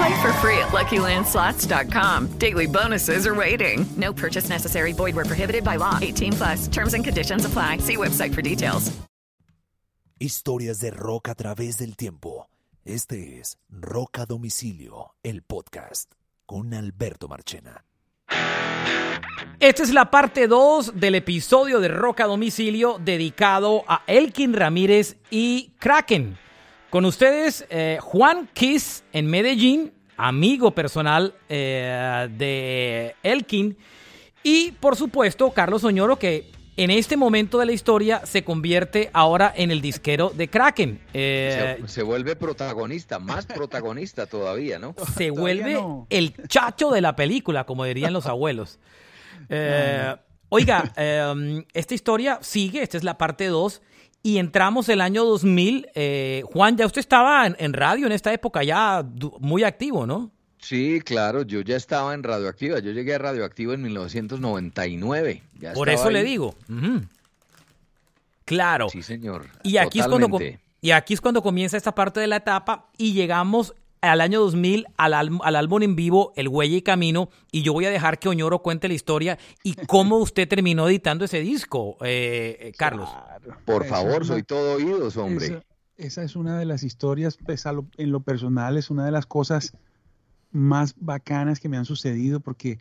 Play for free at LuckyLandSlots.com. Daily bonuses are waiting. No purchase necessary. Void where prohibited by law. 18 plus. Terms and conditions apply. See website for details. Historias de rock a través del tiempo. Este es Rock a Domicilio, el podcast, con Alberto Marchena. Esta es la parte 2 del episodio de Rock a Domicilio dedicado a Elkin Ramírez y Kraken. Con ustedes, eh, Juan Kiss en Medellín, amigo personal eh, de Elkin. Y por supuesto, Carlos Oñoro, que en este momento de la historia se convierte ahora en el disquero de Kraken. Eh, se, se, vuelve protagonista, más protagonista todavía, ¿no? Se vuelve no. el chacho de la película, como dirían los abuelos. Eh, oiga, eh, esta historia sigue, esta es la parte 2. Y entramos el año 2000. Eh, Juan, ya usted estaba en, en, radio en esta época, ya muy activo, ¿no? Sí, claro, yo ya estaba en Radioactiva. Yo llegué a Radioactivo en 1999. Ya Por eso ahí. le digo. Uh -huh. Claro. Sí, señor. Y aquí, es cuando, y aquí es cuando comienza esta parte de la etapa y llegamos al año 2000 al, al, álbum en vivo El Huella y Camino y yo voy a dejar que Oñoro cuente la historia y cómo usted terminó editando ese disco, eh, eh, Carlos. Claro. Por favor, soy todo oídos, hombre. Esa, esa, es una de las historias, pues, lo, en lo personal, es una de las cosas más bacanas que me han sucedido porque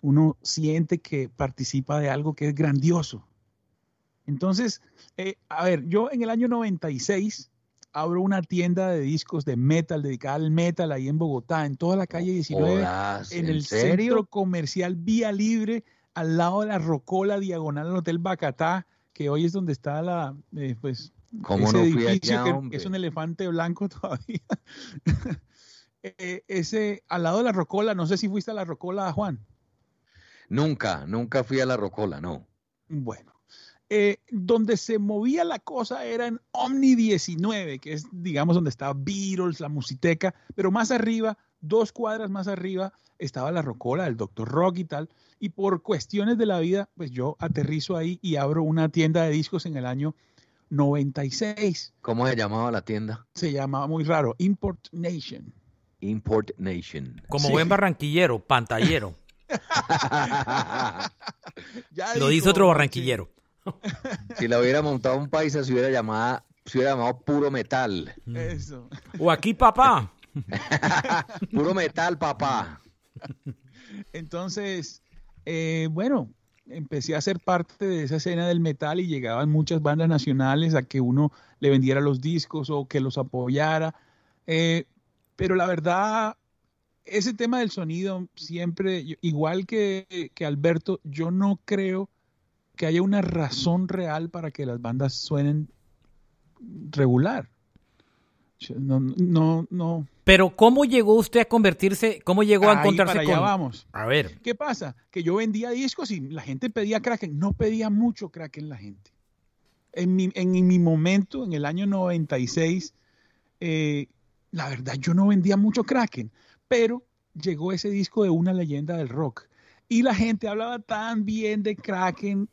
uno siente que participa de algo que es grandioso. Entonces, eh, a ver, yo en el año 96 abro una tienda de discos de metal dedicada al metal ahí en Bogotá, en toda la calle 19, Horas, en, ¿en el serio? centro comercial Vía Libre, al lado de la Rocola, diagonal al Hotel Bacatá, que hoy es donde está la, eh, pues, ¿Cómo ese no fui edificio allá, que, es un elefante blanco todavía. eh, ese, al lado de la Rocola, no sé si fuiste a la Rocola, Juan. Nunca, nunca fui a la Rocola, no. Bueno, eh, donde se movía la cosa era en Omni 19, que es, digamos, donde estaba Beatles, la musiteca, pero más arriba, dos cuadras más arriba, estaba la Rocola, el Dr. Rock y tal. Y por cuestiones de la vida, pues yo aterrizo ahí y abro una tienda de discos en el año 96. ¿Cómo se llamaba la tienda? Se llamaba muy raro, Import Nation. Import Nation. Como Sí. buen barranquillero, pantallero. Ya Lo dijo, dice otro sí. Si la hubiera montado un paisa, se hubiera llamado, se hubiera llamado puro metal. Eso. O aquí, papá. puro metal, papá. Entonces, eh, bueno, empecé a ser parte de esa escena del metal y llegaban muchas bandas nacionales a que uno le vendiera los discos o que los apoyara. Eh, pero la verdad, ese tema del sonido siempre, igual que, que Alberto, yo no creo que haya una razón real para que las bandas suenen regular. No, no, no. Pero ¿cómo llegó usted a convertirse, cómo llegó a Ahí encontrarse para con... allá vamos. A ver, ¿Qué pasa? Que yo vendía discos y la gente pedía Kraken. No pedía mucho Kraken la gente. En mi, en mi momento, en el año 96, eh, la verdad yo no vendía mucho Kraken, pero llegó ese disco de una leyenda del rock. Y la gente hablaba tan bien de Kraken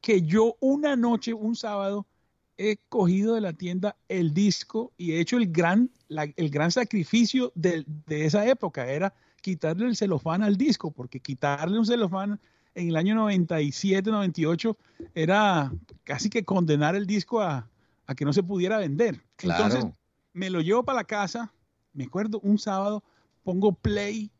que yo una noche, un sábado, he cogido de la tienda el disco y he hecho el gran, la- el gran sacrificio de, de esa época. Era quitarle el celofán al disco, porque quitarle un celofán en el año 97, 98 era casi que condenar el disco a, a que no se pudiera vender. Claro. Entonces me lo llevo para la casa, me acuerdo un sábado, pongo play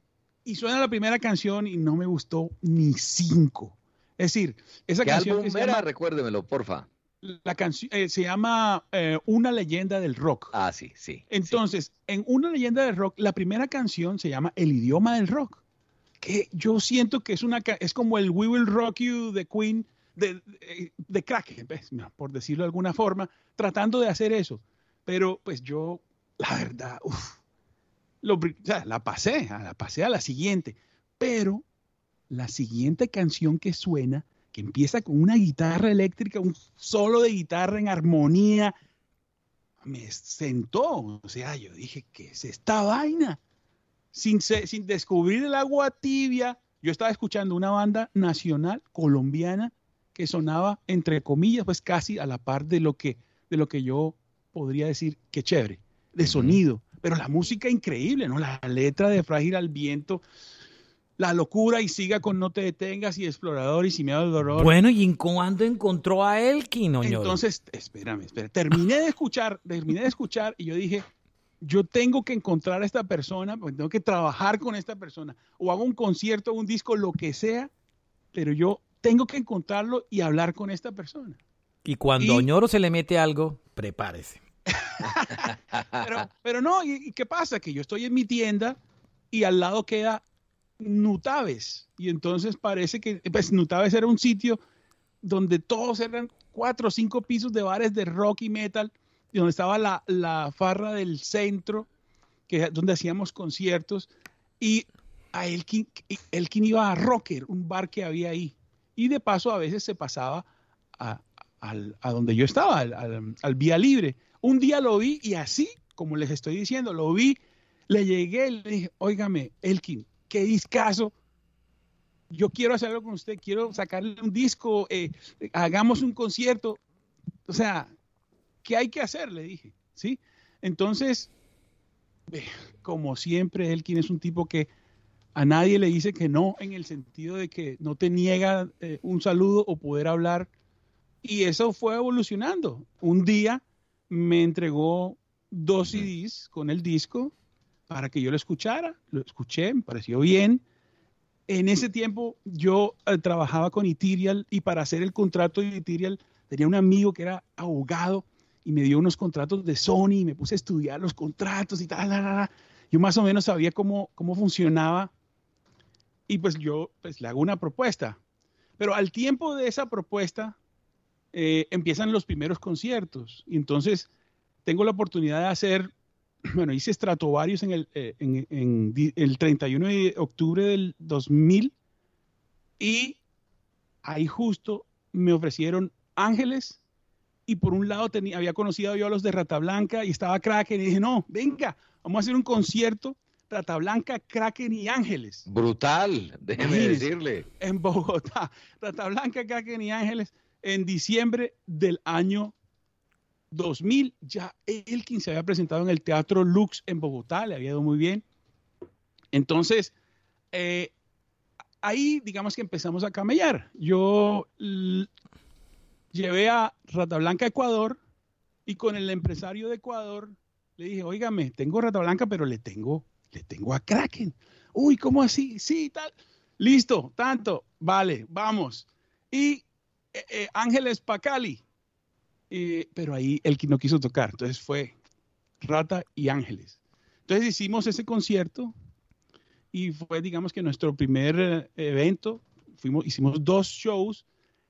y suena la primera canción y no me gustó ni cinco. Es decir, esa ¿Qué canción álbum que se llama Recuérdemelo, porfa. La canción eh, se llama eh, Una leyenda del rock. Ah, sí, sí. Entonces, en Una leyenda del rock, la primera canción se llama El idioma del rock. Que yo siento que es una es como el We Will Rock You de Queen de, de, de Kraken, pues, no, por decirlo de alguna forma, tratando de hacer eso. Pero pues yo, la verdad, uf, lo o sea, la pasé, la pasé a la siguiente. Pero la siguiente canción que suena, que empieza con una guitarra eléctrica, un solo de guitarra en armonía, me sentó. O sea, yo dije, ¿qué es esta vaina? Sin, descubrir el agua tibia, yo estaba escuchando una banda nacional colombiana que sonaba, entre comillas, pues casi a la par de lo que, de lo que yo podría decir que chévere, de sonido. Pero la música increíble, ¿no? La letra de Frágil al Viento, la locura y siga con No te detengas y Explorador y Sin miedo al dolor. Bueno, ¿y en cuándo encontró a Elkin, Oñoro? Entonces, espérame, espérame. Terminé de escuchar, terminé de escuchar y yo dije, yo tengo que encontrar a esta persona, tengo que trabajar con esta persona. O hago un concierto, un disco, lo que sea, pero yo tengo que encontrarlo y hablar con esta persona. Y cuando y- Oñoro se le mete algo, prepárese. Pero, pero no, ¿y, y qué pasa? Que yo estoy en mi tienda y al lado queda Nutaves. Y entonces parece que, pues Nutaves era un sitio donde todos eran cuatro o cinco pisos de bares de rock y metal, y donde estaba la, la farra del centro, que donde hacíamos conciertos, y a Elkin, Elkin iba a Rocker, un bar que había ahí. Y de paso a veces se pasaba a, al- a donde yo estaba, al, al- Vía Libre. Un día lo vi y así, como les estoy diciendo, lo vi, le llegué le dije, óigame, Elkin, qué discazo. Yo quiero hacer algo con usted, quiero sacarle un disco, eh, hagamos un concierto. O sea, ¿qué hay que hacer? Le dije, ¿sí? Entonces, como siempre, Elkin es un tipo que a nadie le dice que no, en el sentido de que no te niega eh, un saludo o poder hablar. Y eso fue evolucionando. Un día me entregó dos CDs con el disco para que yo lo escuchara. Lo escuché, me pareció bien. En ese tiempo yo eh, trabajaba con Ethereal y para hacer el contrato de Ethereal tenía un amigo que era abogado y me dio unos contratos de Sony y me puse a estudiar los contratos y tal. la, la. Yo más o menos sabía cómo, cómo funcionaba y pues yo pues, le hago una propuesta. Pero al tiempo de esa propuesta eh, empiezan los primeros conciertos y entonces tengo la oportunidad de hacer, bueno, hice Stratovarius en el, eh, en- en el 31 de octubre del 2000 y ahí justo me ofrecieron Ángeles y por un lado tenía, había conocido yo a los de Rata Blanca y estaba Kraken y dije, no, venga, vamos a hacer un concierto Rata Blanca, Kraken y Ángeles Brutal, déjeme decirle. en Bogotá. Rata Blanca, Kraken y Ángeles en diciembre del año 2000. Ya Elkin se había presentado en el Teatro Lux en Bogotá, le había ido muy bien. Entonces, eh, ahí digamos que empezamos a camellar. Yo llevé a Rata Blanca a Ecuador y con el empresario de Ecuador le dije, óigame, tengo Rata Blanca, pero le tengo, le tengo a Kraken. Uy, ¿cómo así? Sí, tal. Listo, tanto. Vale, vamos. Y eh, eh, Ángeles Pacali. Eh, pero ahí el que no quiso tocar. Entonces fue Rata y Ángeles. Entonces hicimos ese concierto y fue, digamos que nuestro primer eh, evento. Fuimos, hicimos dos shows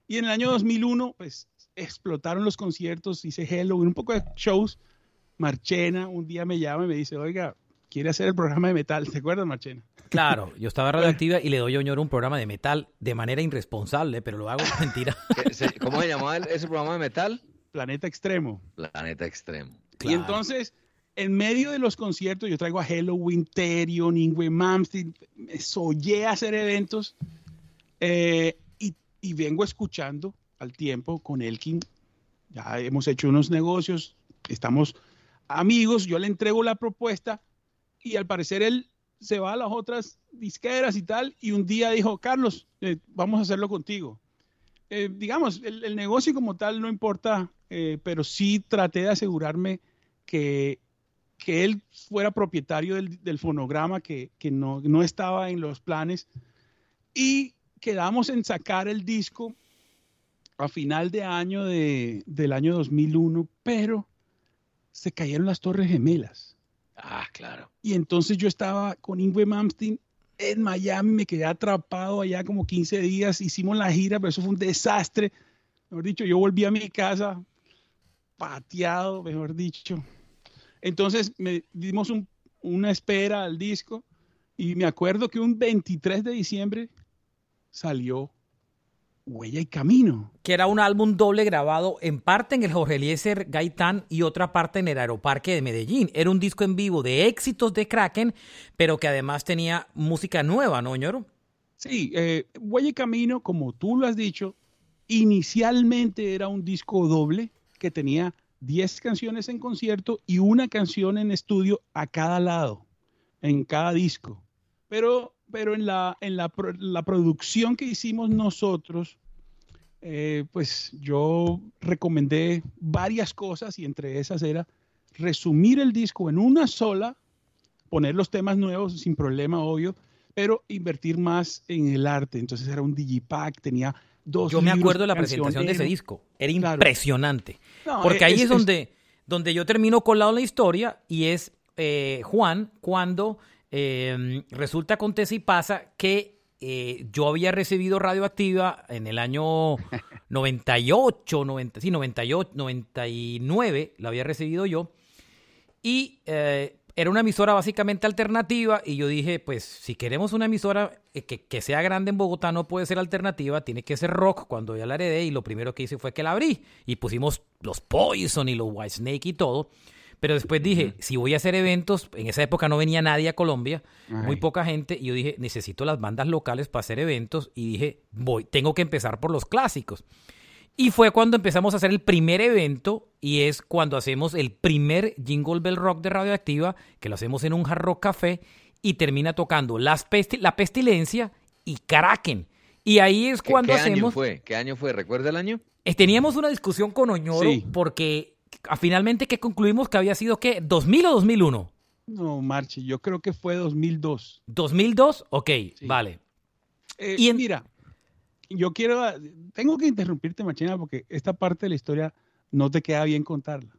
y en el año 2001, pues explotaron los conciertos. Hice Halloween, un poco de shows. Marchena un día me llama y me dice, oiga, quiere hacer el programa de metal. ¿Te acuerdas, Marchena? Claro, yo estaba radioactiva y le doy a Oñoro un programa de metal de manera irresponsable, pero lo hago mentira. ¿Qué se- ¿Cómo se llamaba ese programa de metal? Planeta Extremo. Planeta Extremo. Y entonces, en medio de los conciertos, yo traigo a Halloween, Terion, Ingwe Malmsteen, me soñé a hacer eventos eh, y, y vengo escuchando al tiempo con Elkin. Ya hemos hecho unos negocios, estamos amigos, yo le entrego la propuesta y al parecer él se va a las otras disqueras y tal y un día dijo, Carlos, eh, vamos a hacerlo contigo. Eh, digamos, el, el negocio como tal no importa, eh, pero sí traté de asegurarme que, que él fuera propietario del, del fonograma, que, que no, no estaba en los planes. Y quedamos en sacar el disco a final de año de, del año 2001, pero se cayeron las Torres Gemelas. Ah, claro. Y entonces yo estaba con Ingwe Malmsteen en Miami, me quedé atrapado allá como 15 días, hicimos la gira, pero eso fue un desastre. Mejor dicho, yo volví a mi casa pateado, mejor dicho. Entonces me dimos un- una espera al disco y me acuerdo que un 23 de diciembre salió Huella y Camino. Que era un álbum doble grabado en parte en el Jorge Eliezer Gaitán y otra parte en el Aeroparque de Medellín. Era un disco en vivo de éxitos de Kraken, pero que además tenía música nueva, ¿no, ñoro? Sí, eh, Huella y Camino, como tú lo has dicho, inicialmente era un disco doble que tenía 10 canciones en concierto y una canción en estudio a cada lado, en cada disco. Pero, pero en, la, en la, la producción que hicimos nosotros, eh, pues yo recomendé varias cosas y entre esas era resumir el disco en una sola, poner los temas nuevos sin problema, obvio, pero invertir más en el arte. Entonces era un digipack, tenía dos Yo me acuerdo de la presentación de ese disco. Era Claro. impresionante. No, Porque eh, ahí es- es, es- donde, donde yo termino colado la historia y es eh, Juan cuando eh, resulta, acontece y pasa que eh, yo había recibido radioactiva en el año 98, 90, sí, 98, 99, la había recibido yo. Y eh, era una emisora básicamente alternativa y yo dije, pues si queremos una emisora eh, que, que sea grande en Bogotá no puede ser alternativa, tiene que ser rock cuando ya la heredé y lo primero que hice fue que la abrí y pusimos los Poison y los Whitesnake y todo. Pero después dije, si voy a hacer eventos, en esa época no venía nadie a Colombia, muy poca gente, y yo dije, necesito las bandas locales para hacer eventos, y dije, voy, tengo que empezar por los clásicos. Y fue cuando empezamos a hacer el primer evento y es cuando hacemos el primer Jingle Bell Rock de Radioactiva, que lo hacemos en un Hard Rock Café y termina tocando Las Pesti- La Pestilencia y Kraken. Y ahí es ¿Qué, cuando qué año hacemos... fue? ¿Qué año fue? ¿Recuerda el año? Eh, Teníamos una discusión con Oñoro Sí. porque finalmente que concluimos que había sido ¿qué? ¿2000 o 2001? No, Marche, yo creo que fue 2002. ¿2002? Ok, vale. Eh, Y en- Mira, yo quiero, tengo que interrumpirte, Machina, porque esta parte de la historia no te queda bien contarla.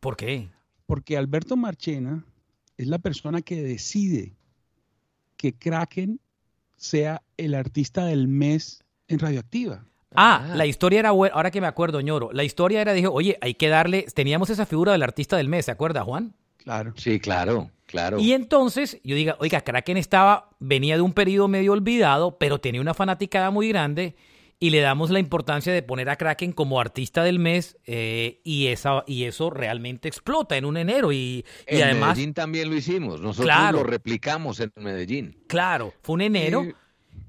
¿Por qué? Porque Alberto Marchena es la persona que decide que Kraken sea el artista del mes en Radioactiva. Ah, la historia era buena, ahora que me acuerdo, ñoro. La historia era, dije, oye, hay que darle, teníamos esa figura del artista del mes, ¿se acuerda, Juan? Claro. Sí, claro, claro. Y entonces yo diga, oiga, Kraken estaba, venía de un periodo medio olvidado, pero tenía una fanaticada muy grande y le damos la importancia de poner a Kraken como artista del mes eh, y, esa, y eso realmente explota en un enero y, y en además, Medellín también lo hicimos. Nosotros Claro. lo replicamos en Medellín. claro, fue un enero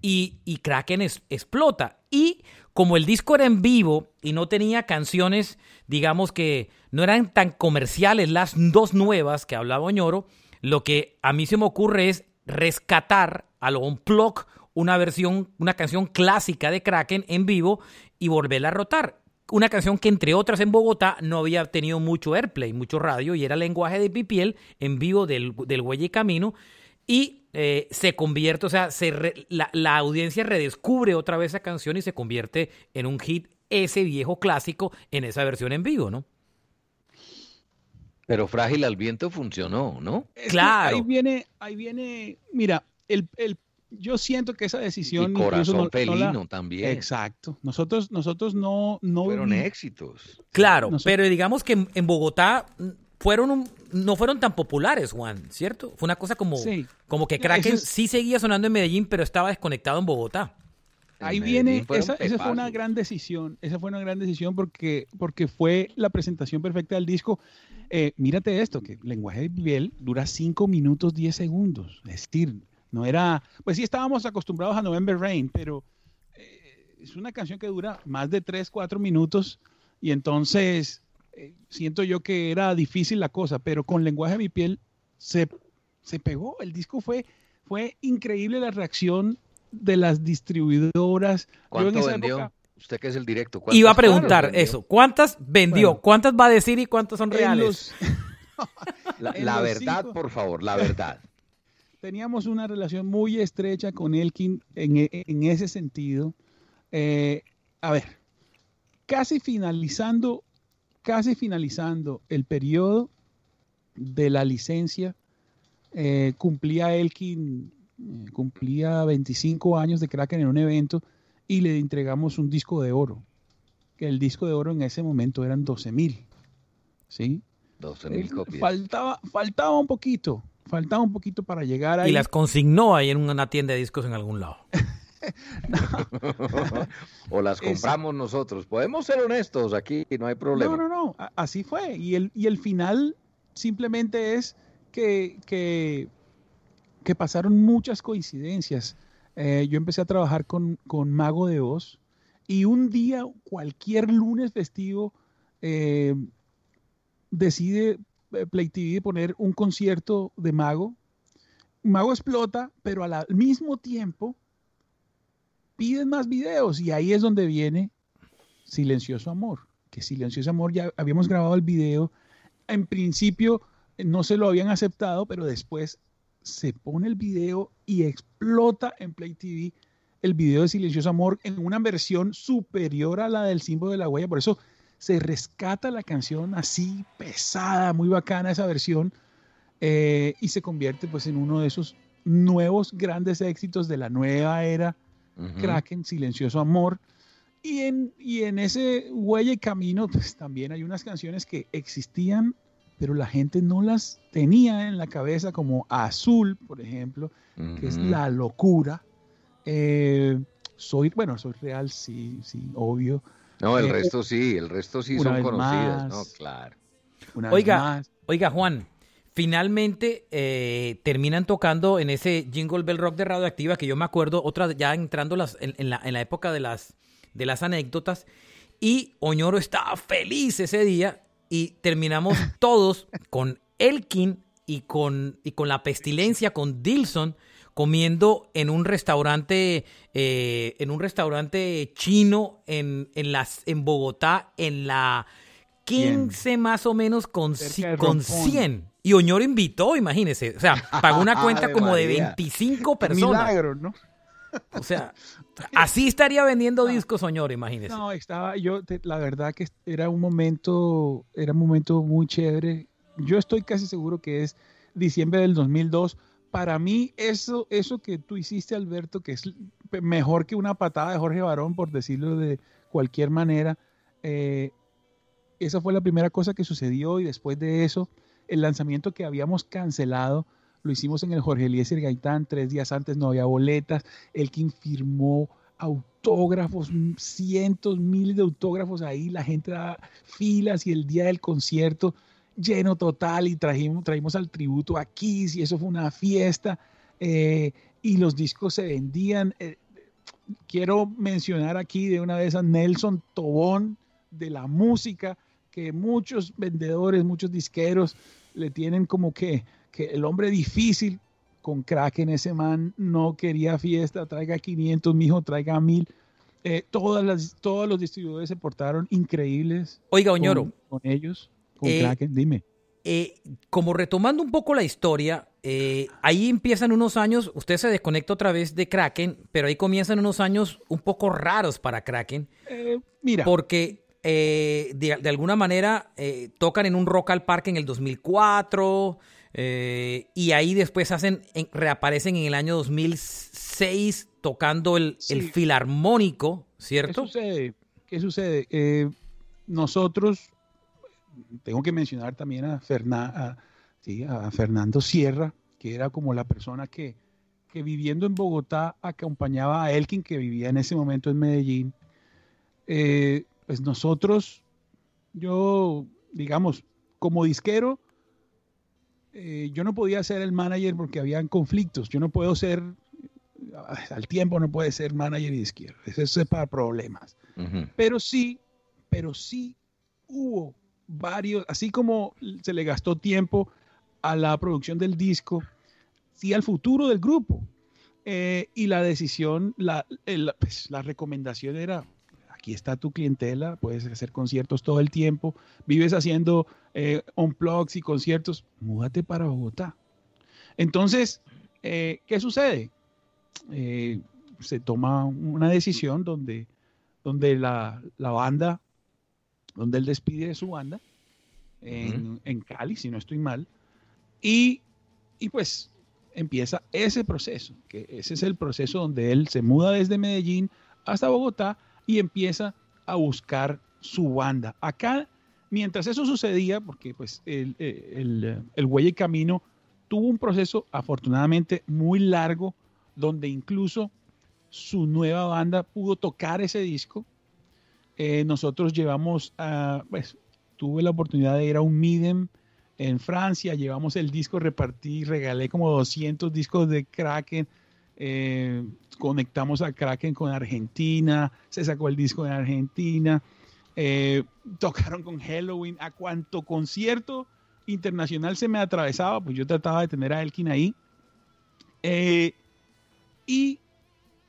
y, y Kraken es- explota. Y como el disco era en vivo y no tenía canciones, digamos que no eran tan comerciales las dos nuevas que hablaba Oñoro, lo que a mí se me ocurre es rescatar a lo una versión, una canción clásica de Kraken en vivo y volverla a rotar. Una canción que entre otras en Bogotá no había tenido mucho airplay, mucho radio y era lenguaje de pipiel en vivo del, del Huella y Camino y eh, se convierte, o sea, se re- la, la audiencia redescubre otra vez esa canción y se convierte en un hit ese viejo clásico en esa versión en vivo, ¿no? Pero Frágil al Viento funcionó, ¿no? Claro. Ahí viene, ahí viene, mira, el, el- yo siento que esa decisión... Y Corazón no- no la- Felino también. Exacto. Nosotros, nosotros no, no Fueron vi- éxitos. Claro, Nosotros- pero digamos que en, en Bogotá mm, fueron un- no fueron tan populares, Juan, ¿cierto? Fue una cosa como, Sí. como que Kraken es- sí seguía sonando en Medellín, pero estaba desconectado en Bogotá. Ahí Medellín viene, esa, esa fue una gran decisión, esa fue una gran decisión porque, porque fue la presentación perfecta del disco. Eh, mírate esto, que lenguaje de piel dura 5 minutos 10 segundos, es decir, no era, pues sí estábamos acostumbrados a November Rain, pero eh, es una canción que dura más de 3, 4 minutos y entonces eh, siento yo que era difícil la cosa, pero con lenguaje de mi piel se, se pegó, el disco fue, fue increíble la reacción de las distribuidoras. Yo en ¿Cuánto esa vendió? época, Usted que es el directo. Iba a ¿cuántos preguntar eso, ¿cuántas vendió? Bueno. ¿Cuántas va a decir y cuántas son reales? los- La, verdad, cinco- por favor, la verdad. teníamos una relación muy estrecha con Elkin en, en ese sentido. Eh, a ver, casi finalizando, casi finalizando el periodo de la licencia, eh, cumplía Elkin, eh, cumplía 25 años de Kraken en un evento y le entregamos un disco de oro. Que el disco de oro en ese momento eran 12 mil. ¿Sí? 12 mil Eh, copias. Faltaba, faltaba un poquito, faltaba un poquito para llegar ahí. Y las consignó ahí en una tienda de discos en algún lado. o las compramos nosotros. Podemos ser honestos aquí, no hay problema. No, no, no, así fue. Y el, y el final simplemente es que, que, que pasaron muchas coincidencias. Eh, yo empecé a trabajar con, con Mago de Oz y un día, cualquier lunes festivo, eh, decide eh, Play TV poner un concierto de Mago. Mago explota, pero al mismo tiempo piden más videos y ahí es donde viene Silencioso Amor. Que Silencioso Amor ya habíamos grabado el video. En principio no se lo habían aceptado, pero después se pone el video y explota en Play TV el video de Silencioso Amor en una versión superior a la del símbolo de la huella. Por eso se rescata la canción así pesada, muy bacana esa versión, eh, y se convierte pues en uno de esos nuevos grandes éxitos de la nueva era Kraken, Silencioso Amor. Y en, y en ese huella y camino, pues también hay unas canciones que existían, pero la gente no las tenía en la cabeza, como Azul, por ejemplo, que es. La Locura. Eh, soy, bueno, soy real, sí, sí, obvio. No, el Eh, resto sí, el resto sí son conocidas, más. ¿no? Claro. Oiga, más. oiga, Juan, finalmente eh, terminan tocando en ese Jingle Bell Rock de Radioactiva, que yo me acuerdo, otra ya entrando en la época de las, de las anécdotas, y Oñoro estaba feliz ese día, y terminamos todos con Elkin y con, y con la pestilencia, con Dilson, comiendo en un restaurante, eh, en un restaurante chino en, en, las, en Bogotá, en la 15 más o menos con, con Rompón. 100. Y Oñoro invitó, imagínese. O sea, pagó una cuenta como de María. 25 Un personas. milagro, ¿no? O sea, así estaría vendiendo discos Oñoro, imagínese. No, estaba yo, te- la verdad que era un momento, era un momento muy chévere. Yo estoy casi seguro que es diciembre del 2002. Para mí, eso, eso que tú hiciste, Alberto, que es mejor que una patada de Jorge Barón, por decirlo de cualquier manera, eh, esa fue la primera cosa que sucedió y después de eso, el lanzamiento que habíamos cancelado, lo hicimos en el Jorge Eliezer Gaitán, tres días antes no había boletas, Elkin firmó autógrafos, cientos, miles de autógrafos ahí, la gente daba filas y el día del concierto lleno total y trajimos, traímos al tributo a Kiss y eso fue una fiesta eh, y los discos se vendían. eh, quiero mencionar aquí de una vez a Nelson Tobón de la música, que muchos vendedores, muchos disqueros le tienen como que, que el hombre difícil con Kraken, ese man no quería fiesta, traiga 500, mijo, traiga 1000. Eh, todas las, todos los distribuidores se portaron increíbles. Oiga, Oñoro. Con, con ellos, con Eh, Kraken, dime. Eh, como retomando un poco la historia, eh, ahí empiezan unos años, usted se desconecta otra vez de Kraken, pero ahí comienzan unos años un poco raros para Kraken, Eh, mira, porque eh, de, de alguna manera eh, tocan en un Rock al Parque en el 2004 eh, y ahí después hacen, en- reaparecen en el año 2006 tocando el, el filarmónico, ¿qué ¿cierto? sucede? ¿Qué sucede? Nosotros, tengo que mencionar también a, Ferna- a- sí, a Fernando Sierra, que era como la persona que, que viviendo en Bogotá acompañaba a Elkin, que vivía en ese momento en Medellín. Eh, pues nosotros, yo, digamos, como disquero, eh, yo no podía ser el manager porque habían conflictos. Yo no puedo ser, al tiempo no puede ser manager y disquero. Eso es para problemas. Pero sí, pero sí hubo varios, así como se le gastó tiempo a la producción del disco, sí al futuro del grupo. Eh, y la decisión, la, el- pues, la recomendación era, aquí está tu clientela, puedes hacer conciertos todo el tiempo, vives haciendo eh, unplugs y conciertos, múdate para Bogotá. Entonces, eh, ¿qué sucede? Eh, se toma una decisión donde, donde la, la banda donde él despide de su banda en, en Cali, si no estoy mal. Y, y pues empieza ese proceso, que ese es el proceso donde él se muda desde Medellín hasta Bogotá y empieza a buscar su banda. Acá, mientras eso sucedía, porque pues el, el, el Huella y Camino tuvo un proceso afortunadamente muy largo, donde incluso su nueva banda pudo tocar ese disco. Eh, nosotros llevamos, a, pues, tuve la oportunidad de ir a un Midem en Francia, llevamos el disco, repartí, regalé como 200 discos de Kraken, eh, conectamos a Kraken con Argentina, se sacó el disco en Argentina, eh, tocaron con Halloween, a cuánto concierto internacional se me atravesaba, pues yo trataba de tener a Elkin ahí. Eh, y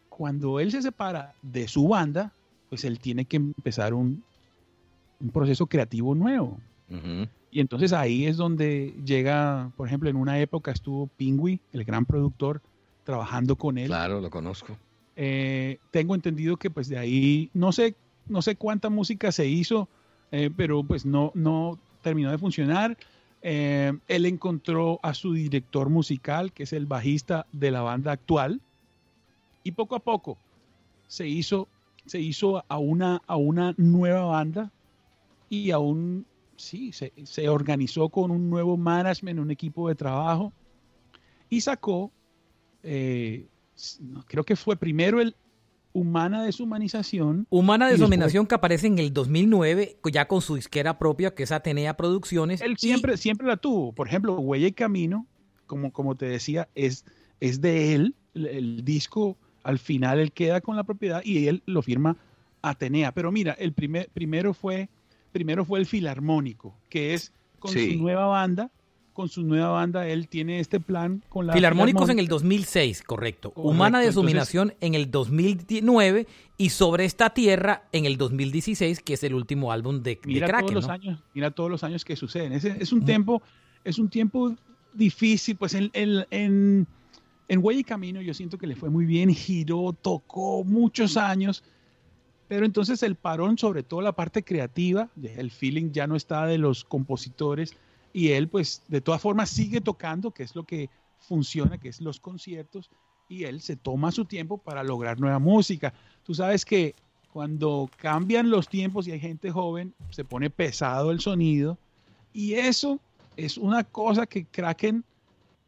cuando él se separa de su banda, pues él tiene que empezar un, un proceso creativo nuevo. Y entonces ahí es donde llega, por ejemplo, en una época estuvo Pingui, el gran productor, trabajando con él. Claro, lo conozco. Eh, tengo entendido que pues de ahí, no sé, no sé cuánta música se hizo, eh, pero pues no, no terminó de funcionar. Eh, él encontró a su director musical, que es el bajista de la banda actual, y poco a poco se hizo, se hizo a, una, a una nueva banda y a un sí, se, organizó con un nuevo management, un equipo de trabajo y sacó, eh, creo que fue primero el Humana Deshumanización. Humana Deshumanización que aparece en el 2009 ya con su disquera propia que es Atenea Producciones. Él siempre, siempre la tuvo. Por ejemplo, Huella y Camino, como, como te decía, es, es de él. El, disco al final él queda con la propiedad y él lo firma Atenea. Pero mira, el primer, primero fue primero fue el Filarmónico, que es con su nueva banda. Con su nueva banda, él tiene este plan con la. Filarmónicos en el 2006, correcto. Humana Deshuminación en el 2009 y Sobre esta Tierra en el 2016, que es el último álbum de, mira Todos los años, mira todos los años que suceden. Es, es un, tiempo, es un tiempo difícil, pues en, en, en, en Huella y Camino yo siento que le fue muy bien, giró, tocó muchos años pero entonces el parón, sobre todo la parte creativa, el feeling ya no está de los compositores y él pues de todas formas sigue tocando, que es lo que funciona, que es los conciertos, y él se toma su tiempo para lograr nueva música. Tú sabes que cuando cambian los tiempos y hay gente joven, se pone pesado el sonido y eso es una cosa que Kraken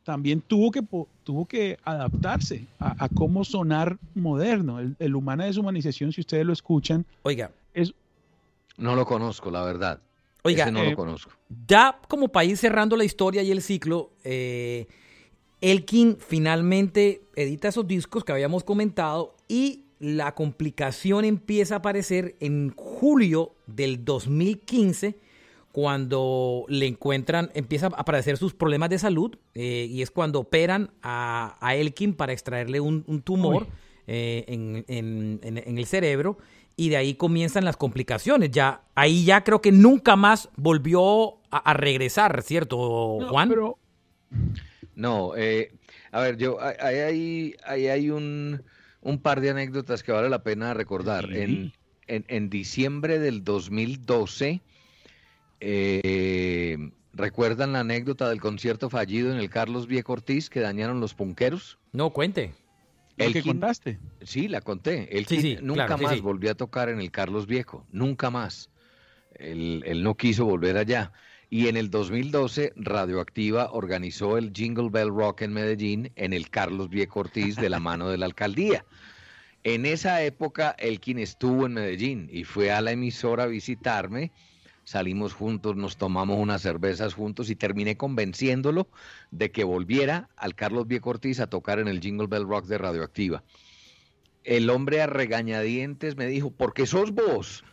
también tuvo que, tuvo que adaptarse a, cómo sonar moderno. El, el, Humana Deshumanización, si ustedes lo escuchan, Oiga. es... No lo conozco, la verdad. Oiga, no lo eh, conozco. Ya como país cerrando la historia y el ciclo, eh, Elkin finalmente edita esos discos que habíamos comentado y la complicación empieza a aparecer en julio del 2015 cuando le encuentran, empieza a aparecer sus problemas de salud eh, y es cuando operan a, Elkin para extraerle un, tumor eh, en, el cerebro y de ahí comienzan las complicaciones. Ya ahí ya creo que nunca más volvió a, regresar, ¿cierto, Juan? pero... No, eh, a ver, yo ahí hay, hay, un, par de anécdotas que vale la pena recordar. En, en, en diciembre del 2012 eh, ¿Recuerdan la anécdota del concierto fallido en el Carlos Viejo Ortiz que dañaron los punqueros? No, cuente. ¿El que contaste? Sí, la conté. Él nunca más volvió a tocar en el Carlos Viejo, nunca más. Él, él, no quiso volver allá. Y en el 2012, Radioactiva organizó el Jingle Bell Rock en Medellín en el Carlos Viejo Ortiz de la mano de la alcaldía. En esa época, Elkin estuvo en Medellín y fue a la emisora a visitarme salimos juntos, nos tomamos unas cervezas juntos y terminé convenciéndolo de que volviera al Carlos Viejo Ortiz a tocar en el Jingle Bell Rock de Radioactiva. El hombre a regañadientes me dijo, porque sos vos,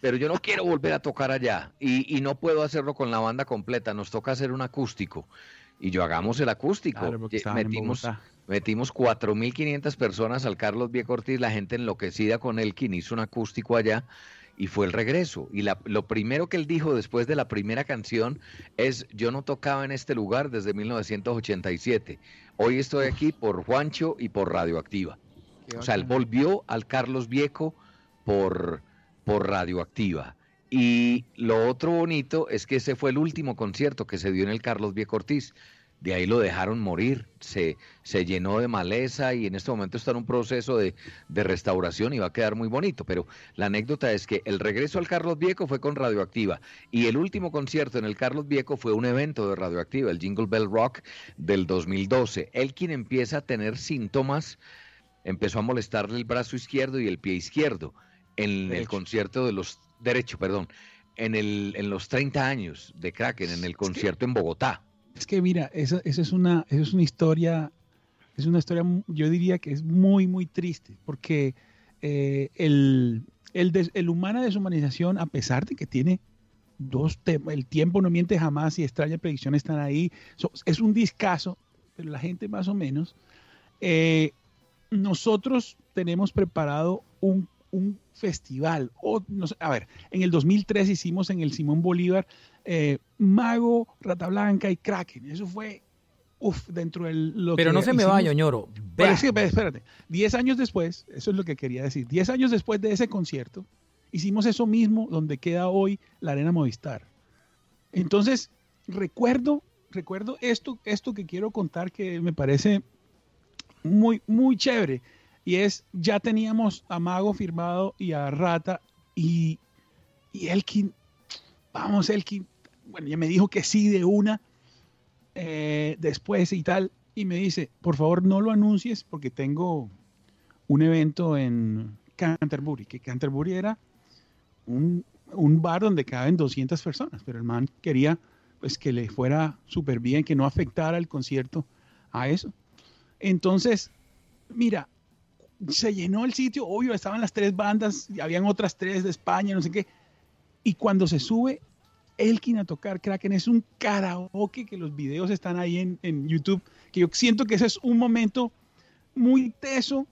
pero yo no quiero volver a tocar allá y, no puedo hacerlo con la banda completa, nos toca hacer un acústico. Y yo hagamos el acústico. metimos, metimos 4.500 personas al Carlos Viejo Ortiz, la gente enloquecida con él, quien hizo un acústico allá y fue el regreso. Y lo primero que él dijo después de la primera canción es, yo no tocaba en este lugar desde 1987. Hoy estoy aquí por Juancho y por Radioactiva. o sea, él volvió al Carlos Viejo por, por Radioactiva. Y lo otro bonito es que ese fue el último concierto que se dio en el Carlos Viejo Ortiz. De ahí lo dejaron morir, se, se llenó de maleza y en este momento está en un proceso de, de, restauración y va a quedar muy bonito. Pero la anécdota es que el regreso al Carlos Viejo fue con Radioactiva y el último concierto en el Carlos Viejo fue un evento de Radioactiva, el Jingle Bell Rock del 2012. Él quien empieza a tener síntomas, empezó a molestarle el brazo izquierdo y el pie izquierdo en el concierto de los derecho, perdón, en, el, en los 30 años de Kraken, en el concierto en Bogotá. Es que mira, esa, es una, es una historia, es una historia, yo diría que es muy, muy triste, porque eh, el, el, el humana deshumanización, a pesar de que tiene dos temas, el tiempo no miente jamás y extraña predicción están ahí, es un discazo, pero la gente más o menos, eh, nosotros tenemos preparado un un festival. O, no sé, a ver, en el 2003 hicimos en el Simón Bolívar eh, Mago, Rata Blanca y Kraken. Eso fue uf, dentro del... Lo Pero no se me vaya, ñoro. Pero sí, espérate. Diez años después, eso es lo que quería decir, diez años después de ese concierto, hicimos eso mismo donde queda hoy la Arena Movistar. Entonces, recuerdo, recuerdo esto, esto que quiero contar que me parece muy, muy chévere y es, ya teníamos a Mago firmado y a Rata y, y Elkin, vamos Elkin, bueno, ya me dijo que sí de una, eh, después y tal, y me dice, por favor no lo anuncies porque tengo un evento en Canterbury, que Canterbury era un, un bar donde caben 200 personas, pero el man quería pues que le fuera súper bien, que no afectara el concierto a eso. Entonces, mira, se llenó el sitio, obvio, estaban las tres bandas, y habían otras tres de España, no sé qué. Y cuando se sube Elkin a tocar Kraken, es un karaoke que los videos están ahí en, en YouTube, que yo siento que ese es un momento muy teso,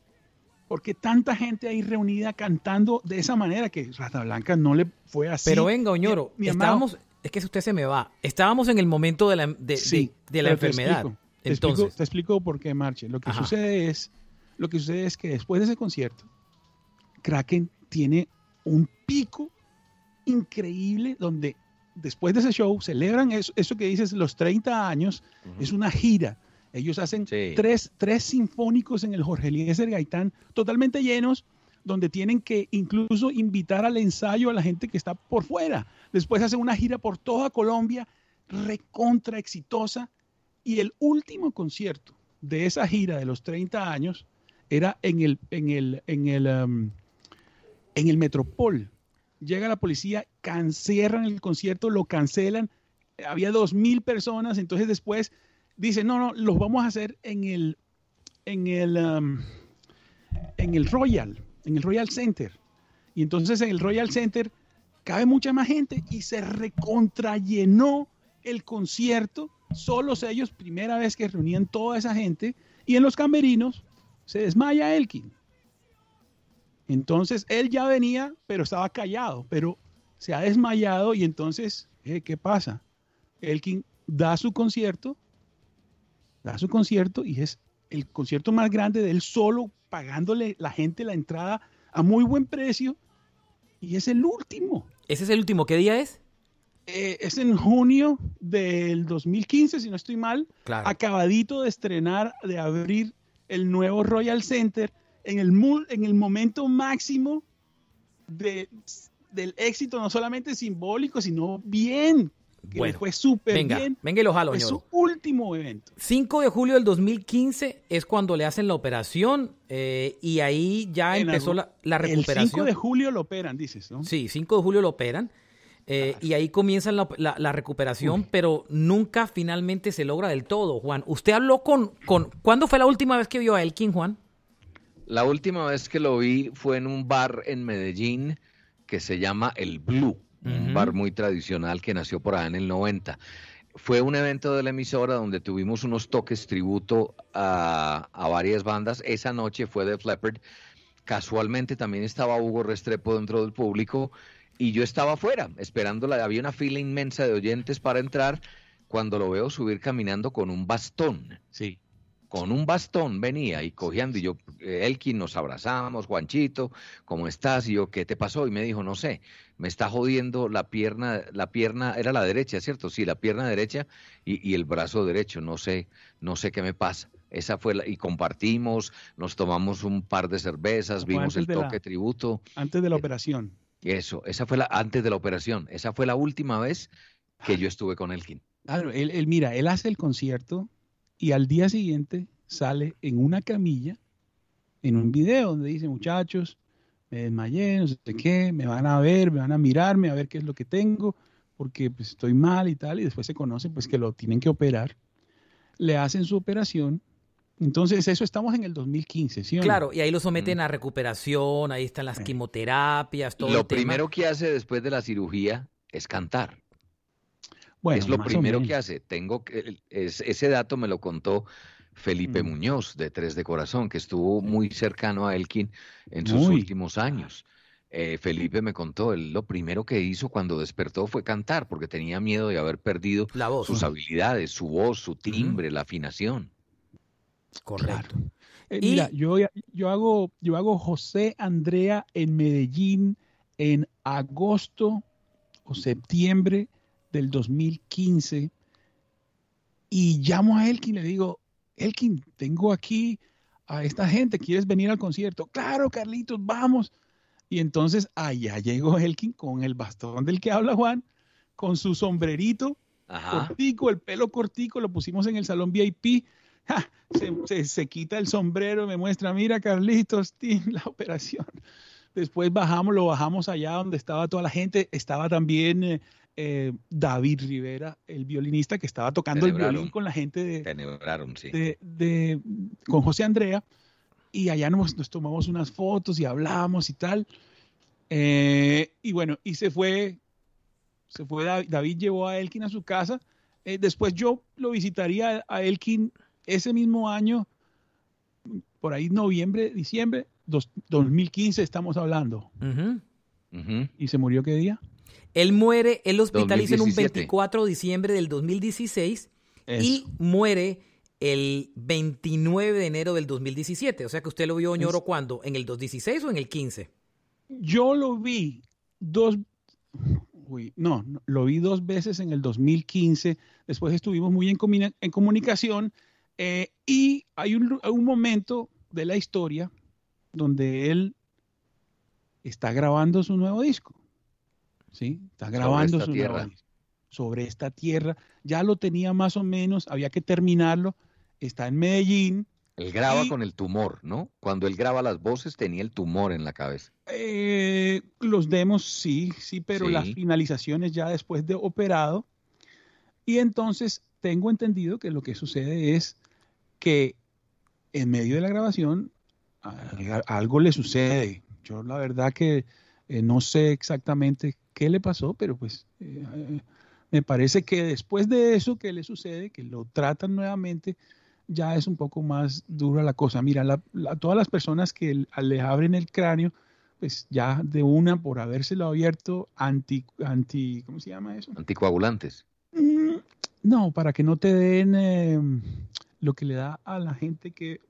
porque tanta gente ahí reunida cantando de esa manera que Rata Blanca no le fue así. Pero venga, Oñoro, estábamos, es que si usted se me va, estábamos en el momento de la, de, de, la enfermedad. Te explico, te explico, por qué, Marche. Lo que sucede es lo que sucede es que después de ese concierto, Kraken tiene un pico increíble donde después de ese show celebran eso, eso que dices, los 30 años, es una gira. Ellos hacen tres, tres sinfónicos en el Jorge Eliezer Gaitán totalmente llenos, donde tienen que incluso invitar al ensayo a la gente que está por fuera. Después hacen una gira por toda Colombia, recontra exitosa. Y el último concierto de esa gira de los 30 años era en el, en el, en el, um, en el Metropol. Llega la policía, cancelan el concierto, lo cancelan. Había dos mil personas, entonces después dicen, no, no, los vamos a hacer en el, en el, um, en el Royal, en el Royal Center. Y entonces en el Royal Center cabe mucha más gente y se recontrallenó el concierto. Solos ellos, primera vez que reunían toda esa gente. Y en los camerinos se desmaya Elkin. Entonces él ya venía, pero estaba callado, pero se ha desmayado y entonces, eh, ¿qué pasa? Elkin da su concierto, da su concierto y es el concierto más grande de él solo, pagándole la gente la entrada a muy buen precio y es el último. ¿Ese es el último? ¿Qué día es? Eh, es en junio del 2015, si no estoy mal. Acabadito de estrenar, de abrir el nuevo Royal Center en el, en el momento máximo de, del éxito, no solamente simbólico, sino bien. Que fue súper bien. Venga y lo jalo, Es su último evento. 5 de julio del 2015 es cuando le hacen la operación eh, y ahí ya empezó la, recuperación. El 5 de julio lo operan, dices, ¿no? Sí, 5 de julio lo operan. Eh, y ahí comienza la, recuperación, pero nunca finalmente se logra del todo, Juan. ¿Usted habló con, con... ¿Cuándo fue la última vez que vio a Elkin, Juan? La última vez que lo vi fue en un bar en Medellín que se llama El Blue, un bar muy tradicional que nació por ahí en el 90. Fue un evento de la emisora donde tuvimos unos toques tributo a, a varias bandas. Esa noche fue de Fleppard. Casualmente también estaba Hugo Restrepo dentro del público y yo estaba afuera, esperándola. Había una fila inmensa de oyentes para entrar cuando lo veo subir caminando con un bastón. Sí. Con un bastón venía y cogiendo, y yo, Elkin, nos abrazamos, Juanchito, ¿cómo estás? Y yo, ¿qué te pasó? Y me dijo, no sé, me está jodiendo la pierna, la pierna, era la derecha, ¿cierto? Sí, la pierna derecha y, el brazo derecho, no sé, no sé qué me pasa. Esa fue la, y compartimos, nos tomamos un par de cervezas, vimos el toque tributo. Antes de la eh, operación. Eso, esa fue la, antes de la operación, esa fue la última vez que yo estuve con Elkin. Claro, él, él mira, él hace el concierto y al día siguiente sale en una camilla en un video donde dice, muchachos, me desmayé, no sé qué, me van a ver, me van a mirarme, a ver qué es lo que tengo, porque pues, estoy mal y tal, y después se conoce pues que lo tienen que operar. Le hacen su operación. Entonces, eso estamos en el 2015, ¿sí? claro, y ahí lo someten a recuperación, ahí están las quimioterapias, todo. Lo primero que hace después de la cirugía es cantar. Bueno, es lo primero que hace. Tengo que, ese dato me lo contó Felipe mm. Muñoz, de Tres de Corazón, que estuvo muy cercano a Elkin en sus últimos años. Eh, Felipe me contó, él lo primero que hizo cuando despertó fue cantar, porque tenía miedo de haber perdido sus habilidades, su voz, su timbre, la afinación. Correcto. Eh, mira, yo, yo, hago, yo hago José Andrea en Medellín en agosto o septiembre del 2015 y llamo a Elkin y le digo, Elkin, tengo aquí a esta gente, ¿quieres venir al concierto? Claro, Carlitos, vamos. Y entonces allá llegó Elkin con el bastón del que habla Juan, con su sombrerito cortico, el pelo cortico, lo pusimos en el salón VIP. se, quita el sombrero, me muestra, mira Carlitos, la operación. Después bajamos, lo bajamos allá donde estaba toda la gente. Estaba también eh, eh, David Rivera, el violinista que estaba tocando el violín con la gente de, de, con José Andrea, y allá nos, tomamos unas fotos y hablamos y tal. Eh, y bueno, y se fue, se fue David, llevó a Elkin a su casa. Eh, después yo lo visitaría a Elkin ese mismo año, por ahí noviembre, diciembre, 2015 estamos hablando. ¿Y se murió qué día? Él muere, él hospitaliza en un 24 de diciembre del 2016 y muere el 29 de enero del 2017. O sea que usted lo vio, Ñoro, ¿cuándo? ¿En el 2016 o en el 15? Yo lo vi dos, uy, no, lo vi dos veces en el 2015. Después estuvimos muy en, en comunicación eh, y hay un, un momento de la historia donde él está grabando su nuevo disco. ¿sí? Está grabando sobre esta, tierra. sobre esta tierra. Ya lo tenía más o menos, había que terminarlo. Está en Medellín. Él graba con el tumor, ¿no? Cuando él graba las voces tenía el tumor en la cabeza. Eh, los demos sí, sí, pero las finalizaciones ya después de operado. Y entonces tengo entendido que lo que sucede es que en medio de la grabación algo le sucede. Yo la verdad que eh, no sé exactamente qué le pasó, pero pues eh, eh, me parece que después de eso que le sucede, que lo tratan nuevamente, ya es un poco más dura la cosa. Mira, todas las personas que le abren el cráneo, pues ya de una por habérselo abierto, anti, anti ¿cómo se llama eso? Anticoagulantes. Mm, no, para que no te den em, lo que le da a la gente que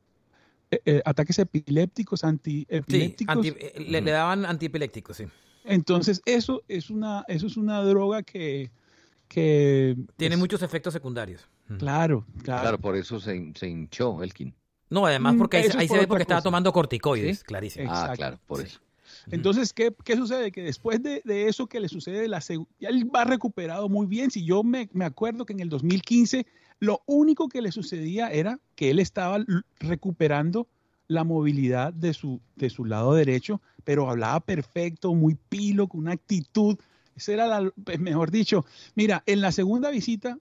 eh, ataques epilépticos, antiepilépticos. Sí, le, le, daban antiepilépticos, sí. Entonces, eso es una, eso es una droga que... que Tiene muchos efectos secundarios. Claro, claro. Claro, por eso se, hinchó Elkin. No, además porque ahí, se ve porque estaba tomando corticoides, clarísimo. Ah, claro, por eso. Entonces, ¿qué, ¿qué, sucede? Que después de, de, eso que le sucede, la él va recuperado muy bien. Si yo me, me, acuerdo que en el 2015 lo único que le sucedía era que él estaba recuperando la movilidad de su, de su lado derecho, pero hablaba perfecto, muy pilo, con una actitud. Esa era la, pues, mejor dicho, mira, en la segunda visita,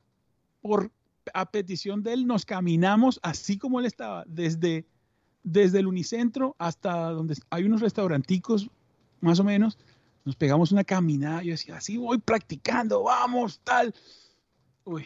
por a petición de él, nos caminamos así como él estaba, desde, desde el unicentro hasta donde hay unos restauranticos, más o menos, nos pegamos una caminada, yo decía, así voy practicando, vamos, tal. Uy,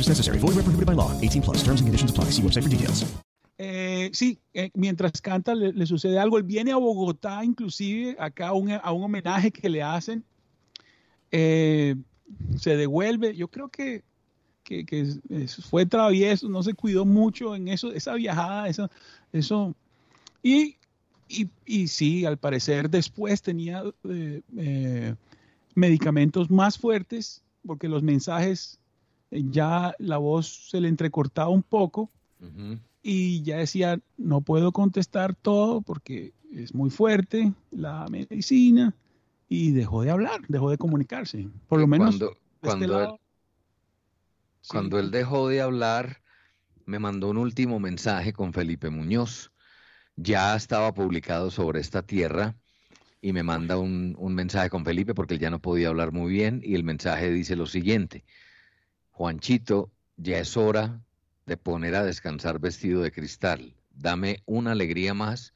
Necessary. Void where prohibited by law. 18 plus. Terms and conditions apply. See website for details. Eh, sí, eh, mientras canta le, le, sucede algo. Él viene a Bogotá, inclusive, acá un, a un homenaje que le hacen. Eh, se devuelve. Yo creo que, que, que fue travieso, no se cuidó mucho en eso, esa viajada, eso. eso y y, y, sí, al parecer después tenía eh, eh, medicamentos más fuertes porque los mensajes ya la voz se le entrecortaba un poco uh -huh. y ya decía, no puedo contestar todo porque es muy fuerte la medicina y dejó de hablar, dejó de comunicarse. Por lo menos... Cuando, cuando, este él, cuando él dejó de hablar, me mandó un último mensaje con Felipe Muñoz ya estaba publicado sobre esta tierra y me manda un, un, mensaje con Felipe porque él ya no podía hablar muy bien y el mensaje dice lo siguiente, Juanchito, ya es hora de poner a descansar vestido de cristal, dame una alegría más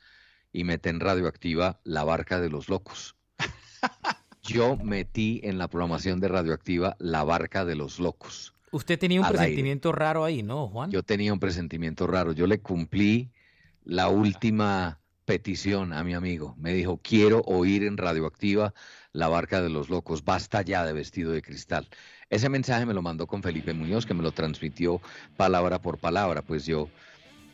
y mete en radioactiva la barca de los locos. Yo metí en la programación de radioactiva la barca de los locos. Usted tenía un presentimiento aire. raro ahí, ¿no, Juan? Yo tenía un presentimiento raro, yo le cumplí la última petición a mi amigo. Me dijo, quiero oír en Radioactiva La Barca de los Locos, basta ya de vestido de cristal. Ese mensaje me lo mandó con Felipe Muñoz, que me lo transmitió palabra por palabra, pues yo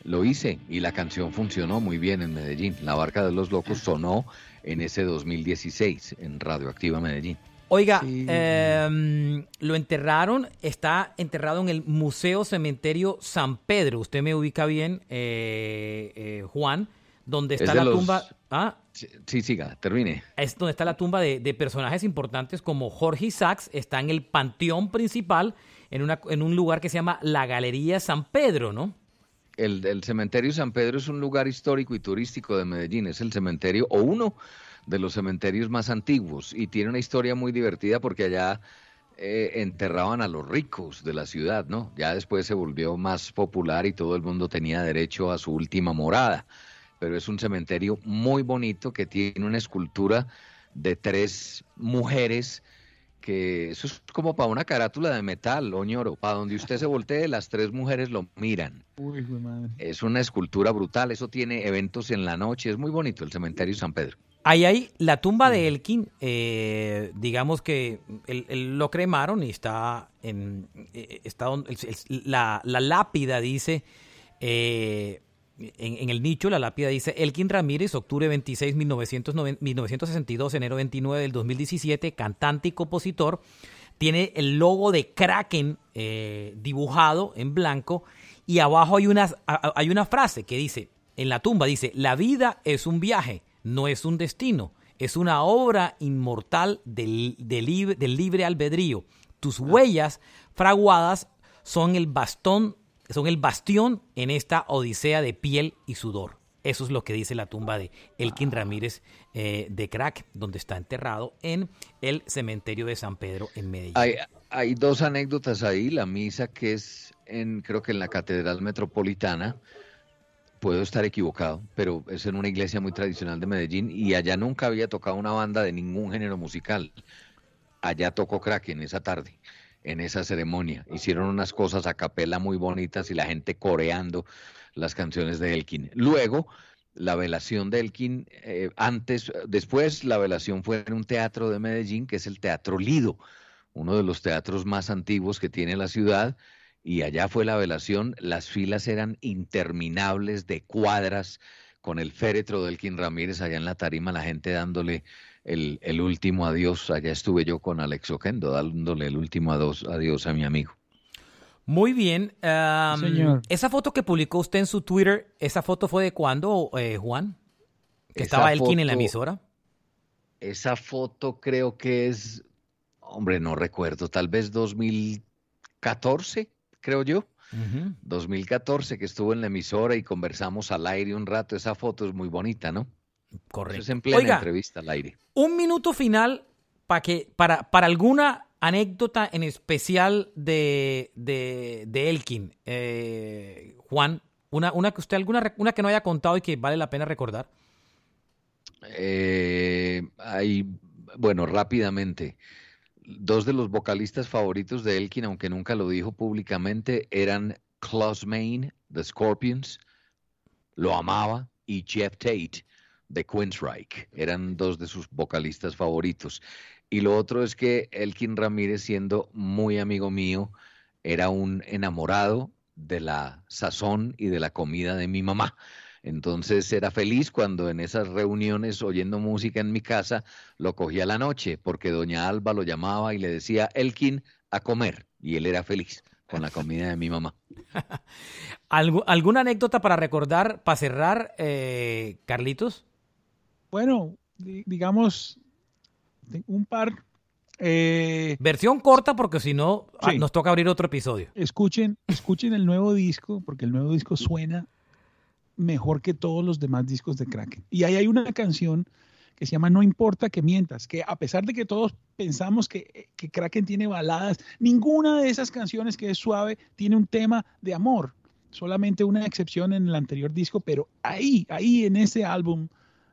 lo hice y la canción funcionó muy bien en Medellín. La Barca de los Locos sonó en ese 2016 en Radioactiva Medellín. Oiga, sí. eh, lo enterraron, está enterrado en el Museo Cementerio San Pedro. Usted me ubica bien, eh, eh, Juan, donde está la los... tumba. ¿Ah? Sí, siga, termine. Es donde está la tumba de, de, personajes importantes como Jorge Isaacs. Está en el panteón principal, en, una, en un lugar que se llama la Galería San Pedro, ¿no? El, el cementerio San Pedro es un lugar histórico y turístico de Medellín. Es el cementerio, o uno de los cementerios más antiguos y tiene una historia muy divertida porque allá eh, enterraban a los ricos de la ciudad, ¿no? Ya después se volvió más popular y todo el mundo tenía derecho a su última morada, pero es un cementerio muy bonito que tiene una escultura de tres mujeres que eso es como para una carátula de metal, oñoro, para donde usted se voltee, las tres mujeres lo miran. Uy, madre. Es una escultura brutal, eso tiene eventos en la noche, es muy bonito el cementerio San Pedro. Ahí hay la tumba de Elkin, eh, digamos que él, él, lo cremaron y está en está donde, la, la, lápida dice eh, en, en, el nicho, la lápida dice Elkin Ramírez, octubre 26, 1990, 1962, enero 29 del 2017, cantante y compositor. Tiene el logo de Kraken eh, dibujado en blanco y abajo hay una, hay una frase que dice, en la tumba dice, la vida es un viaje no es un destino, es una obra inmortal del, del, libre, del libre albedrío. Tus huellas fraguadas son el bastón, son el bastión en esta odisea de piel y sudor. Eso es lo que dice la tumba de Elkin Ramírez eh, de Crack, donde está enterrado en el cementerio de San Pedro en Medellín. Hay, hay dos anécdotas ahí. La misa que es en, creo que en la Catedral Metropolitana, puedo estar equivocado, pero es en una iglesia muy tradicional de Medellín y allá nunca había tocado una banda de ningún género musical. Allá tocó crack en esa tarde, en esa ceremonia. Hicieron unas cosas a capela muy bonitas y la gente coreando las canciones de Elkin. Luego, la velación de Elkin, eh, antes, después la velación fue en un teatro de Medellín, que es el Teatro Lido, uno de los teatros más antiguos que tiene la ciudad y allá fue la velación, las filas eran interminables de cuadras con el féretro del Elkin Ramírez allá en la tarima, la gente dándole el, el último adiós. Allá estuve yo con Alex Oquendo dándole el último adiós, adiós a mi amigo. Muy bien. Um, Señor. Esa foto que publicó usted en su Twitter, ¿esa foto fue de cuándo, eh, Juan? ¿Que esa estaba Elkin foto, en la emisora? Esa foto creo que es, hombre, no recuerdo, tal vez 2014 creo yo. 2014 que estuvo en la emisora y conversamos al aire un rato. Esa foto es muy bonita, ¿no? Correcto. es en plena entrevista al aire. Un minuto final para que para, para alguna anécdota en especial de, de, Elkin, eh, Juan, una, una que usted alguna una que no haya contado y que vale la pena recordar. Eh, hay, bueno, rápidamente. Dos de los vocalistas favoritos de Elkin, aunque nunca lo dijo públicamente, eran Klaus Main, The Scorpions, lo amaba, y Jeff Tate, de Queensryche. Eran dos de sus vocalistas favoritos. Y lo otro es que Elkin Ramírez, siendo muy amigo mío, era un enamorado de la sazón y de la comida de mi mamá. Entonces era feliz cuando en esas reuniones oyendo música en mi casa lo cogía la noche, porque doña Alba lo llamaba y le decía, Elkin, a comer. Y él era feliz con la comida de mi mamá. ¿Alguna anécdota para recordar, para cerrar, eh, Carlitos? Bueno, digamos, un par. Eh, Versión corta porque si no ah, nos toca abrir otro episodio. Escuchen, escuchen el nuevo disco porque el nuevo disco suena mejor que todos los demás discos de Kraken. Y ahí hay una canción que se llama No importa que mientas, que a pesar de que todos pensamos que, que Kraken tiene baladas, ninguna de esas canciones que es suave tiene un tema de amor. Solamente una excepción en el anterior disco, pero ahí, ahí en ese álbum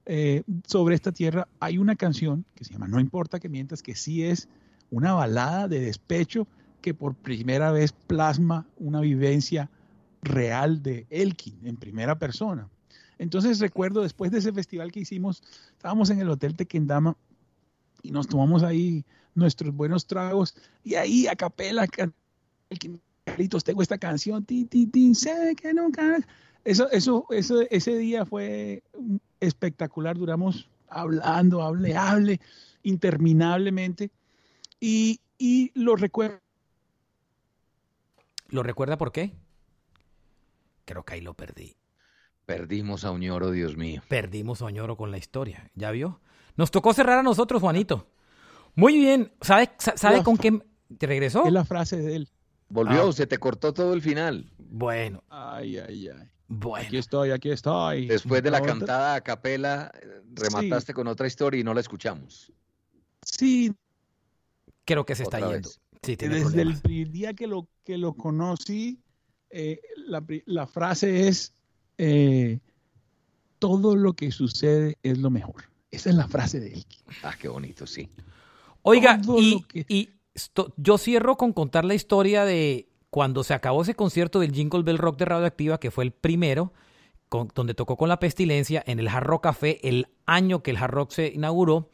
eh, sobre esta tierra hay una canción que se llama No importa que mientas, que sí es una balada de despecho que por primera vez plasma una vivencia real de Elkin en primera persona. Entonces recuerdo después de ese festival que hicimos, estábamos en el Hotel Tequendama y nos tomamos ahí nuestros buenos tragos y ahí a capela, Elkin, tengo esta canción, ti, ti, ti, sé que nunca... Eso, eso, eso, ese día fue espectacular, duramos hablando, hable, hable, interminablemente. Y, y lo recuerdo. ¿Lo recuerda por qué? Creo que ahí lo perdí. Perdimos a Oñoro, Dios mío. Perdimos a Oñoro con la historia, ¿ya vio? Nos tocó cerrar a nosotros, Juanito. Muy bien, ¿sabe, sabe con qué te regresó? Es la frase de él. Volvió, ah. se te cortó todo el final. Bueno. Ay, ay, ay. Bueno. Aquí estoy, aquí estoy. Después de la cantada a capela, remataste con otra historia y no la escuchamos. Sí. Creo que se está yendo. Sí, Desde el día que lo, que lo conocí, eh, la, frase es, eh, todo lo que sucede es lo mejor. Esa es la frase de él. Ah, qué bonito, sí. Oiga, y, y yo cierro con contar la historia de cuando se acabó ese concierto del Jingle Bell Rock de Radioactiva, que fue el primero, donde tocó con la pestilencia en el Hard Rock Café, el año que el Hard Rock se inauguró,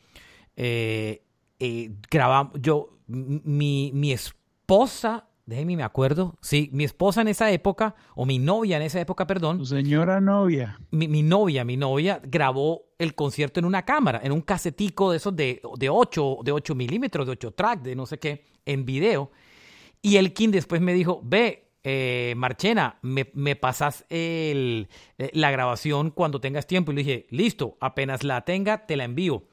eh, eh, grabamos, yo, mi, mi esposa, déjeme me acuerdo, sí, mi esposa en esa época, o mi novia en esa época, perdón. Señora novia. Mi, mi, novia, mi novia grabó el concierto en una cámara, en un casetico de esos de, de 8, de 8 milímetros, de 8 track, de no sé qué, en video. Y Elkin después me dijo, ve, eh, Marchena, me, me pasas el, eh, la grabación cuando tengas tiempo. Y le dije, listo, apenas la tenga, te la envío.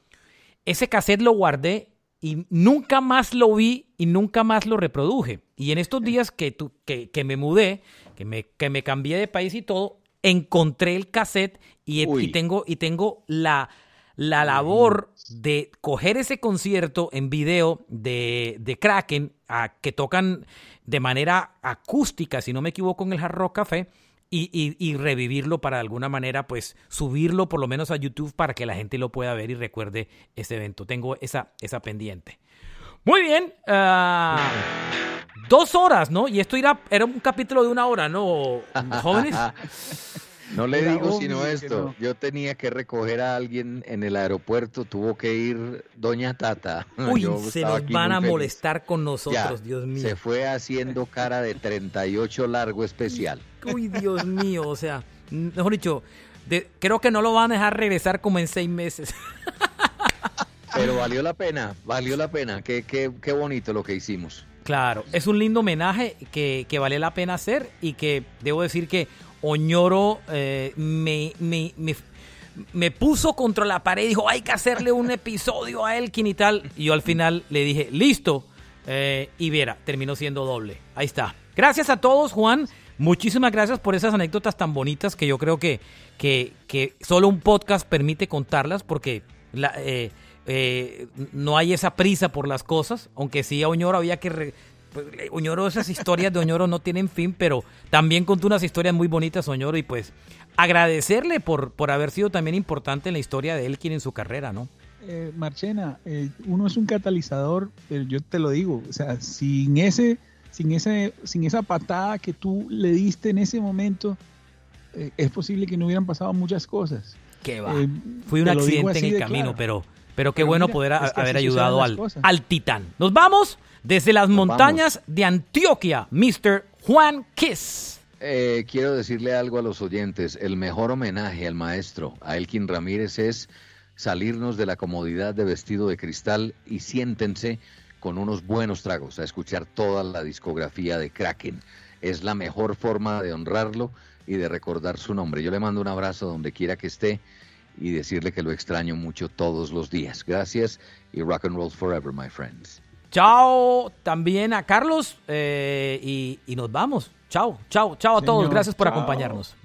Ese cassette lo guardé y nunca más lo vi y nunca más lo reproduje. Y en estos días que, tu, que, que me mudé, que me, que me cambié de país y todo, encontré el cassette y, y tengo, y tengo la, la labor de coger ese concierto en video de, de Kraken, a, que tocan de manera acústica, si no me equivoco, en el Hard Rock Café, y, y, revivirlo para de alguna manera, pues subirlo por lo menos a YouTube para que la gente lo pueda ver y recuerde ese evento. Tengo esa, esa pendiente. Muy bien. Ah, dos horas, ¿no? Y esto era, era un capítulo de una hora, ¿no, jóvenes? No le digo sino esto. Yo tenía que recoger a alguien en el aeropuerto, tuvo que ir Doña Tata. Uy, se nos van a molestar con nosotros, Dios mío. Se fue haciendo cara de 38 largo especial. Uy, Dios mío, o sea, mejor dicho, creo que no lo van a dejar regresar como en seis meses. Pero valió la pena, valió la pena. Qué, qué, qué bonito lo que hicimos. Claro, es un lindo homenaje que, que vale la pena hacer y que debo decir que Oñoro eh, me, me, puso contra la pared y dijo, hay que hacerle un episodio a Elkin y tal. Y yo al final le dije, listo. Eh, y viera, terminó siendo doble. Ahí está. Gracias a todos, Juan. Muchísimas gracias por esas anécdotas tan bonitas que yo creo que, que, que solo un podcast permite contarlas porque eh, eh, no hay esa prisa por las cosas, aunque sí a Oñoro había que... Pues, Oñoro, esas historias de Oñoro no tienen fin, pero también contó unas historias muy bonitas Oñoro y pues agradecerle por, por haber sido también importante en la historia de Elkin en su carrera, ¿no? Eh, Marchena, eh, uno es un catalizador, pero yo te lo digo, o sea, sin ese, sin ese, sin esa patada que tú le diste en ese momento, eh, es posible que no hubieran pasado muchas cosas. Que va. Fui un accidente en el camino, pero, pero qué bueno poder haber ayudado al, al, titán. Nos vamos desde las montañas de Antioquia, Mr. Juan Kiss. quiero decirle algo a los oyentes. El mejor homenaje al maestro, a Elkin Ramírez, es salirnos de la comodidad de vestido de cristal y siéntense con unos buenos tragos a escuchar toda la discografía de Kraken. Es la mejor forma de honrarlo y de recordar su nombre. Yo le mando un abrazo donde quiera que esté y decirle que lo extraño mucho todos los días. Gracias y rock and roll forever, my friends. Chao también a Carlos eh, y, nos vamos. Chao, chao, chao a todos. Gracias por acompañarnos.